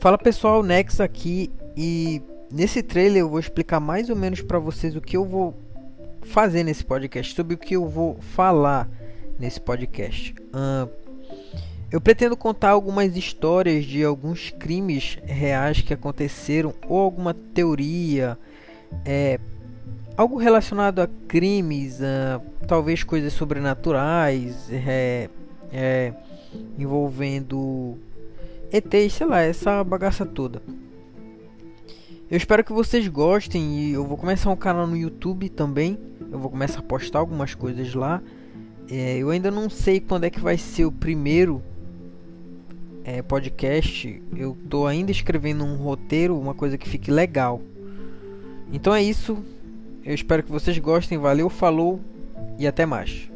Fala pessoal, Nex aqui e nesse trailer eu vou explicar mais ou menos para vocês o que eu vou fazer nesse podcast, sobre o que eu vou falar nesse podcast. Uh, eu pretendo contar algumas histórias de alguns crimes reais que aconteceram ou alguma teoria, é, algo relacionado a crimes, uh, talvez coisas sobrenaturais, é, é, envolvendo ETs, sei lá, essa bagaça toda. Eu espero que vocês gostem e eu vou começar um canal no YouTube também. Eu vou começar a postar algumas coisas lá. É, eu ainda não sei quando é que vai ser o primeiro é, podcast. Eu tô ainda escrevendo um roteiro, uma coisa que fique legal. Então é isso. Eu espero que vocês gostem. Valeu, falou e até mais.